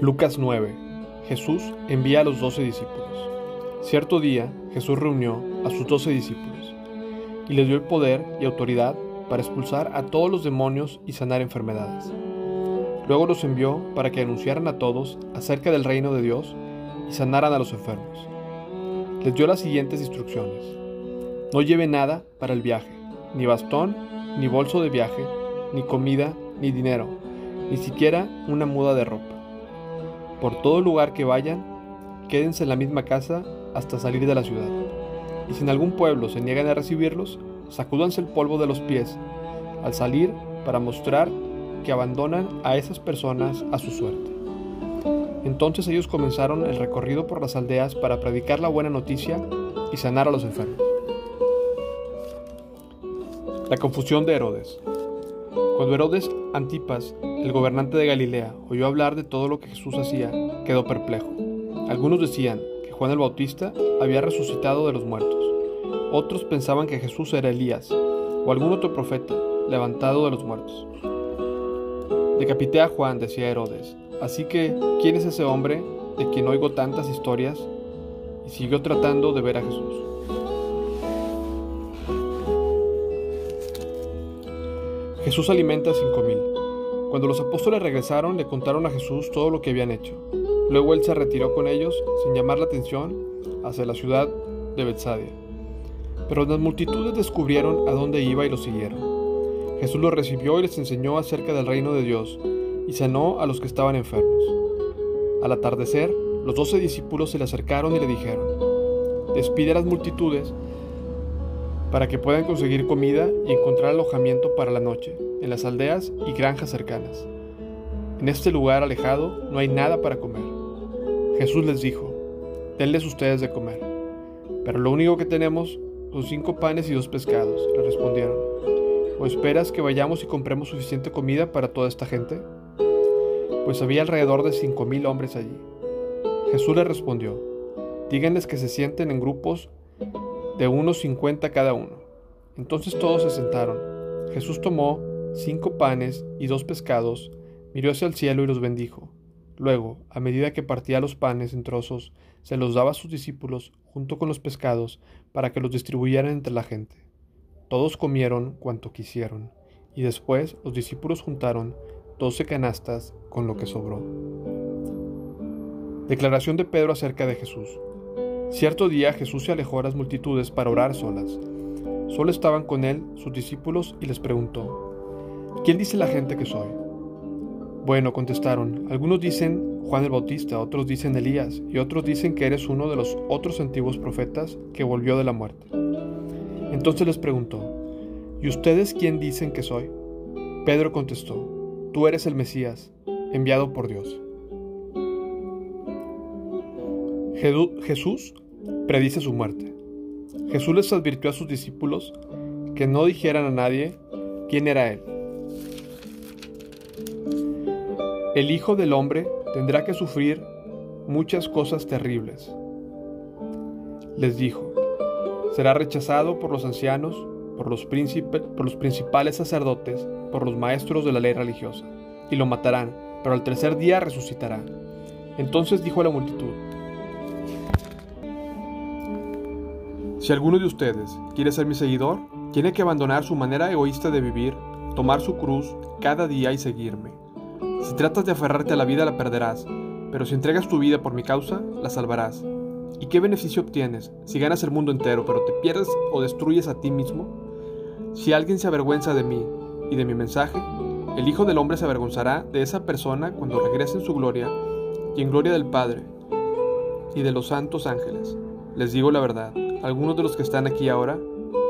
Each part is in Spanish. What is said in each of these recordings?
Lucas 9. Jesús envía a los doce discípulos. Cierto día Jesús reunió a sus doce discípulos y les dio el poder y autoridad para expulsar a todos los demonios y sanar enfermedades. Luego los envió para que anunciaran a todos acerca del reino de Dios y sanaran a los enfermos. Les dio las siguientes instrucciones. No lleve nada para el viaje, ni bastón, ni bolso de viaje, ni comida, ni dinero, ni siquiera una muda de ropa. Por todo lugar que vayan, quédense en la misma casa hasta salir de la ciudad. Y si en algún pueblo se niegan a recibirlos, sacúdanse el polvo de los pies al salir para mostrar que abandonan a esas personas a su suerte. Entonces ellos comenzaron el recorrido por las aldeas para predicar la buena noticia y sanar a los enfermos. La confusión de Herodes. Cuando Herodes Antipas, el gobernante de Galilea, oyó hablar de todo lo que Jesús hacía, quedó perplejo. Algunos decían que Juan el Bautista había resucitado de los muertos. Otros pensaban que Jesús era Elías o algún otro profeta levantado de los muertos. Decapité a Juan, decía Herodes. Así que, ¿quién es ese hombre de quien oigo tantas historias? Y siguió tratando de ver a Jesús. Jesús alimenta a cinco mil. Cuando los apóstoles regresaron, le contaron a Jesús todo lo que habían hecho. Luego él se retiró con ellos, sin llamar la atención, hacia la ciudad de Bethsaida. Pero las multitudes descubrieron a dónde iba y lo siguieron. Jesús los recibió y les enseñó acerca del reino de Dios, y sanó a los que estaban enfermos. Al atardecer, los doce discípulos se le acercaron y le dijeron, despide a las multitudes para que puedan conseguir comida y encontrar alojamiento para la noche en las aldeas y granjas cercanas. En este lugar alejado no hay nada para comer. Jesús les dijo, denles ustedes de comer. Pero lo único que tenemos son cinco panes y dos pescados, le respondieron. ¿O esperas que vayamos y compremos suficiente comida para toda esta gente? Pues había alrededor de cinco mil hombres allí. Jesús les respondió, díganles que se sienten en grupos de unos cincuenta cada uno. Entonces todos se sentaron. Jesús tomó cinco panes y dos pescados, miró hacia el cielo y los bendijo. Luego, a medida que partía los panes en trozos, se los daba a sus discípulos junto con los pescados para que los distribuyeran entre la gente. Todos comieron cuanto quisieron, y después los discípulos juntaron doce canastas con lo que sobró. Declaración de Pedro acerca de Jesús. Cierto día Jesús se alejó de las multitudes para orar solas. Solo estaban con él sus discípulos y les preguntó, ¿quién dice la gente que soy? Bueno, contestaron, algunos dicen Juan el Bautista, otros dicen Elías, y otros dicen que eres uno de los otros antiguos profetas que volvió de la muerte. Entonces les preguntó, ¿y ustedes quién dicen que soy? Pedro contestó, tú eres el Mesías, enviado por Dios. Jesús predice su muerte. Jesús les advirtió a sus discípulos que no dijeran a nadie quién era Él. El Hijo del Hombre tendrá que sufrir muchas cosas terribles. Les dijo, será rechazado por los ancianos, por los, por los principales sacerdotes, por los maestros de la ley religiosa, y lo matarán, pero al tercer día resucitará. Entonces dijo a la multitud, Si alguno de ustedes quiere ser mi seguidor, tiene que abandonar su manera egoísta de vivir, tomar su cruz cada día y seguirme. Si tratas de aferrarte a la vida la perderás, pero si entregas tu vida por mi causa, la salvarás. ¿Y qué beneficio obtienes si ganas el mundo entero, pero te pierdes o destruyes a ti mismo? Si alguien se avergüenza de mí y de mi mensaje, el Hijo del Hombre se avergonzará de esa persona cuando regrese en su gloria y en gloria del Padre y de los santos ángeles. Les digo la verdad algunos de los que están aquí ahora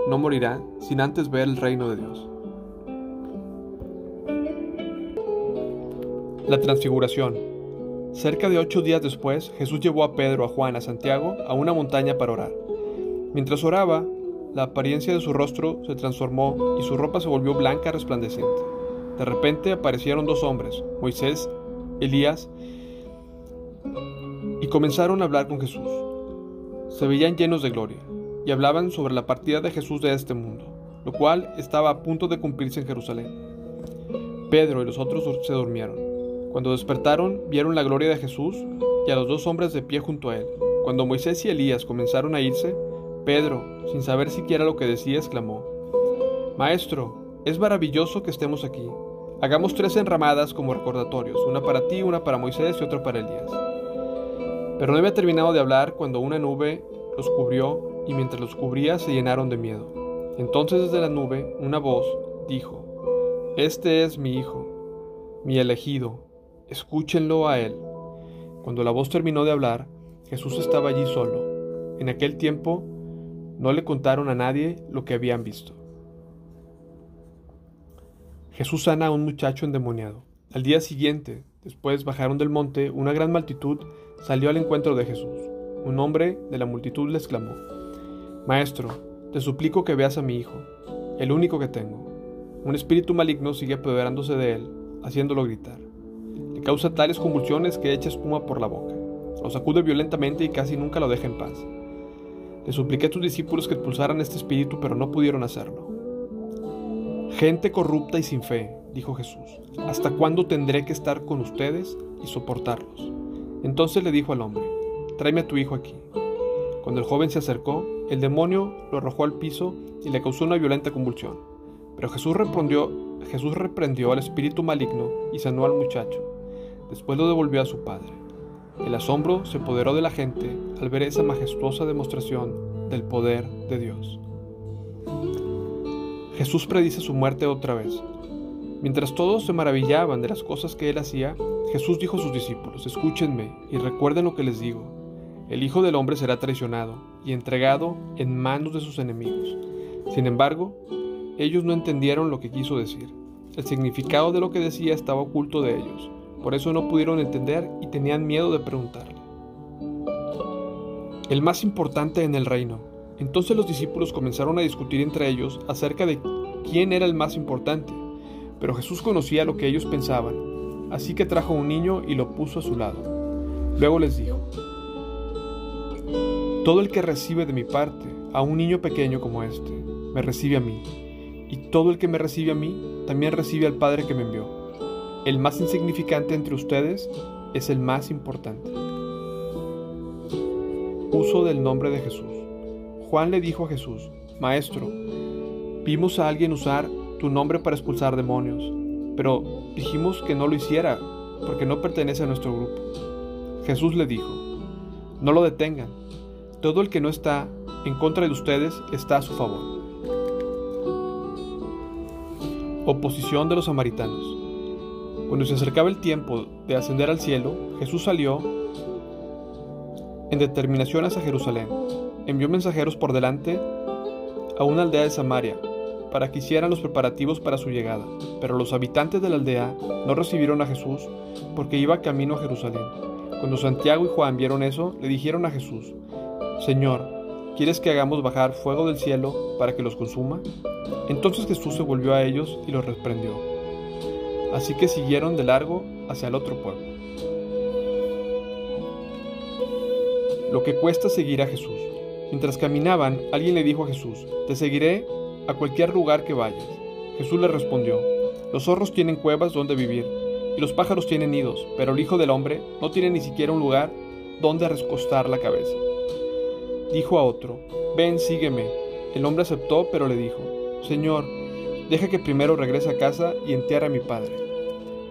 no morirán sin antes ver el reino de Dios. La transfiguración. Cerca de ocho días después, Jesús llevó a Pedro, a Juan, a Santiago a una montaña para orar. Mientras oraba, la apariencia de su rostro se transformó y su ropa se volvió blanca resplandeciente. De repente aparecieron dos hombres, Moisés, Elías, y comenzaron a hablar con Jesús se veían llenos de gloria, y hablaban sobre la partida de Jesús de este mundo, lo cual estaba a punto de cumplirse en Jerusalén. Pedro y los otros se durmieron. Cuando despertaron, vieron la gloria de Jesús y a los dos hombres de pie junto a él. Cuando Moisés y Elías comenzaron a irse, Pedro, sin saber siquiera lo que decía, exclamó, Maestro, es maravilloso que estemos aquí. Hagamos tres enramadas como recordatorios, una para ti, una para Moisés y otra para Elías. Pero no había terminado de hablar cuando una nube los cubrió y mientras los cubría se llenaron de miedo. Entonces desde la nube una voz dijo, Este es mi Hijo, mi elegido, escúchenlo a él. Cuando la voz terminó de hablar, Jesús estaba allí solo. En aquel tiempo no le contaron a nadie lo que habían visto. Jesús sana a un muchacho endemoniado. Al día siguiente, después bajaron del monte, una gran multitud salió al encuentro de Jesús. Un hombre de la multitud le exclamó, Maestro, te suplico que veas a mi hijo, el único que tengo. Un espíritu maligno sigue apoderándose de él, haciéndolo gritar. Le causa tales convulsiones que echa espuma por la boca. Lo sacude violentamente y casi nunca lo deja en paz. Le supliqué a tus discípulos que expulsaran este espíritu, pero no pudieron hacerlo. Gente corrupta y sin fe, dijo Jesús, ¿hasta cuándo tendré que estar con ustedes y soportarlos? Entonces le dijo al hombre, tráeme a tu hijo aquí. Cuando el joven se acercó, el demonio lo arrojó al piso y le causó una violenta convulsión. Pero Jesús reprendió, Jesús reprendió al espíritu maligno y sanó al muchacho. Después lo devolvió a su padre. El asombro se apoderó de la gente al ver esa majestuosa demostración del poder de Dios. Jesús predice su muerte otra vez. Mientras todos se maravillaban de las cosas que él hacía, Jesús dijo a sus discípulos, escúchenme y recuerden lo que les digo. El Hijo del Hombre será traicionado y entregado en manos de sus enemigos. Sin embargo, ellos no entendieron lo que quiso decir. El significado de lo que decía estaba oculto de ellos. Por eso no pudieron entender y tenían miedo de preguntarle. El más importante en el reino, entonces los discípulos comenzaron a discutir entre ellos acerca de quién era el más importante, pero Jesús conocía lo que ellos pensaban, así que trajo un niño y lo puso a su lado. Luego les dijo, Todo el que recibe de mi parte a un niño pequeño como este, me recibe a mí, y todo el que me recibe a mí, también recibe al Padre que me envió. El más insignificante entre ustedes es el más importante. Uso del nombre de Jesús. Juan le dijo a Jesús, Maestro, vimos a alguien usar tu nombre para expulsar demonios, pero dijimos que no lo hiciera porque no pertenece a nuestro grupo. Jesús le dijo, no lo detengan, todo el que no está en contra de ustedes está a su favor. Oposición de los samaritanos. Cuando se acercaba el tiempo de ascender al cielo, Jesús salió en determinación hacia Jerusalén envió mensajeros por delante a una aldea de Samaria para que hicieran los preparativos para su llegada. Pero los habitantes de la aldea no recibieron a Jesús porque iba camino a Jerusalén. Cuando Santiago y Juan vieron eso, le dijeron a Jesús, Señor, ¿quieres que hagamos bajar fuego del cielo para que los consuma? Entonces Jesús se volvió a ellos y los reprendió. Así que siguieron de largo hacia el otro pueblo. Lo que cuesta seguir a Jesús. Mientras caminaban, alguien le dijo a Jesús, Te seguiré a cualquier lugar que vayas. Jesús le respondió, Los zorros tienen cuevas donde vivir, y los pájaros tienen nidos, pero el Hijo del Hombre no tiene ni siquiera un lugar donde recostar la cabeza. Dijo a otro, Ven, sígueme. El hombre aceptó, pero le dijo, Señor, deja que primero regrese a casa y entierre a mi padre.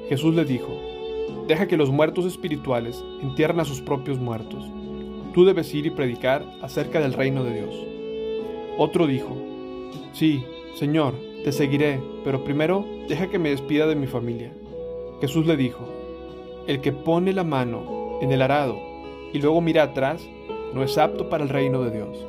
Jesús le dijo, Deja que los muertos espirituales entierren a sus propios muertos Tú debes ir y predicar acerca del reino de Dios. Otro dijo, Sí, Señor, te seguiré, pero primero deja que me despida de mi familia. Jesús le dijo, El que pone la mano en el arado y luego mira atrás, no es apto para el reino de Dios.